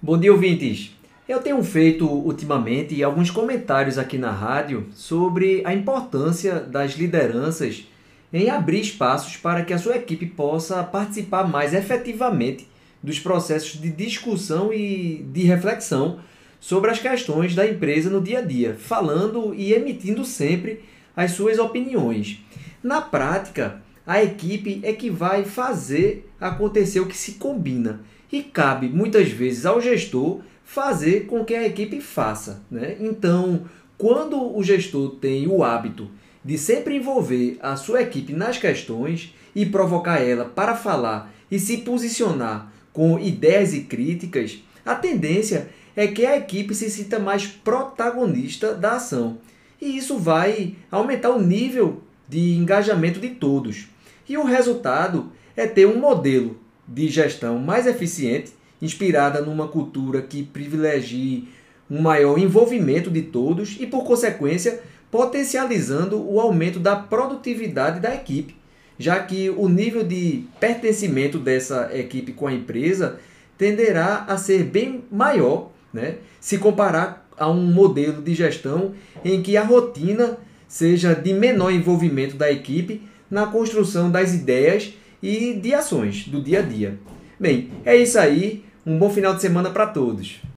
Bom dia, ouvintes! Eu tenho feito ultimamente alguns comentários aqui na rádio sobre a importância das lideranças em abrir espaços para que a sua equipe possa participar mais efetivamente dos processos de discussão e de reflexão sobre as questões da empresa no dia a dia, falando e emitindo sempre as suas opiniões. Na prática, a equipe é que vai fazer acontecer o que se combina e cabe muitas vezes ao gestor fazer com que a equipe faça. Né? Então, quando o gestor tem o hábito de sempre envolver a sua equipe nas questões e provocar ela para falar e se posicionar com ideias e críticas, a tendência é que a equipe se sinta mais protagonista da ação. E isso vai aumentar o nível de engajamento de todos. E o resultado é ter um modelo de gestão mais eficiente, inspirada numa cultura que privilegie um maior envolvimento de todos e, por consequência, potencializando o aumento da produtividade da equipe, já que o nível de pertencimento dessa equipe com a empresa tenderá a ser bem maior, né, se comparar a um modelo de gestão em que a rotina seja de menor envolvimento da equipe na construção das ideias e de ações do dia a dia. Bem, é isso aí. Um bom final de semana para todos.